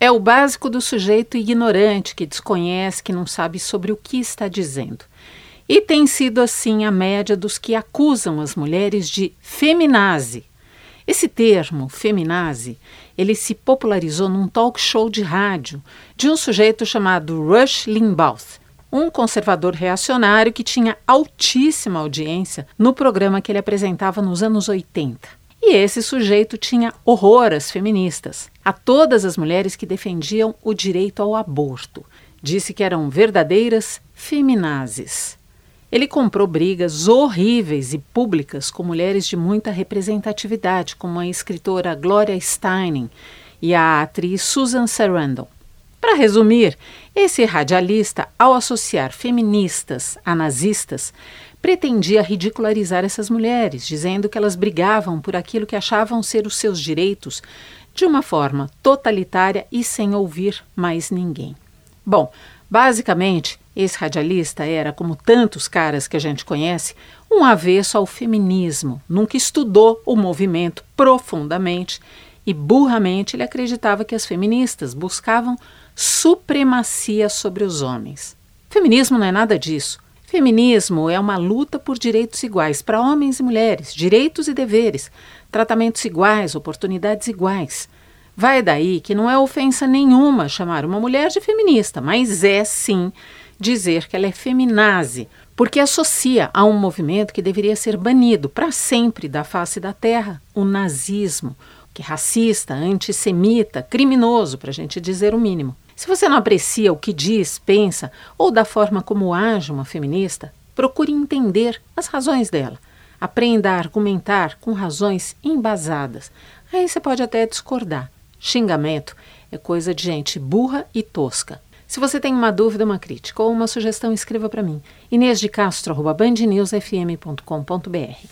É o básico do sujeito ignorante que desconhece, que não sabe sobre o que está dizendo. E tem sido assim a média dos que acusam as mulheres de feminazi. Esse termo, feminazi, ele se popularizou num talk show de rádio de um sujeito chamado Rush Limbaugh, um conservador reacionário que tinha altíssima audiência no programa que ele apresentava nos anos 80. E esse sujeito tinha horror às feministas, a todas as mulheres que defendiam o direito ao aborto. Disse que eram verdadeiras feminazes. Ele comprou brigas horríveis e públicas com mulheres de muita representatividade, como a escritora Gloria Steinem e a atriz Susan Sarandon. Para resumir, esse radialista, ao associar feministas a nazistas, pretendia ridicularizar essas mulheres, dizendo que elas brigavam por aquilo que achavam ser os seus direitos de uma forma totalitária e sem ouvir mais ninguém. Bom, basicamente, esse radialista era, como tantos caras que a gente conhece, um avesso ao feminismo, nunca estudou o movimento profundamente e burramente ele acreditava que as feministas buscavam supremacia sobre os homens. Feminismo não é nada disso. Feminismo é uma luta por direitos iguais para homens e mulheres, direitos e deveres, tratamentos iguais, oportunidades iguais. Vai daí que não é ofensa nenhuma chamar uma mulher de feminista, mas é sim dizer que ela é feminazi, porque associa a um movimento que deveria ser banido para sempre da face da terra, o nazismo, que racista, antissemita, criminoso, para a gente dizer o mínimo. Se você não aprecia o que diz, pensa ou da forma como age uma feminista, procure entender as razões dela. Aprenda a argumentar com razões embasadas. Aí você pode até discordar. Xingamento é coisa de gente burra e tosca. Se você tem uma dúvida, uma crítica ou uma sugestão, escreva para mim. Inês de Castro, bandnewsfm.com.br.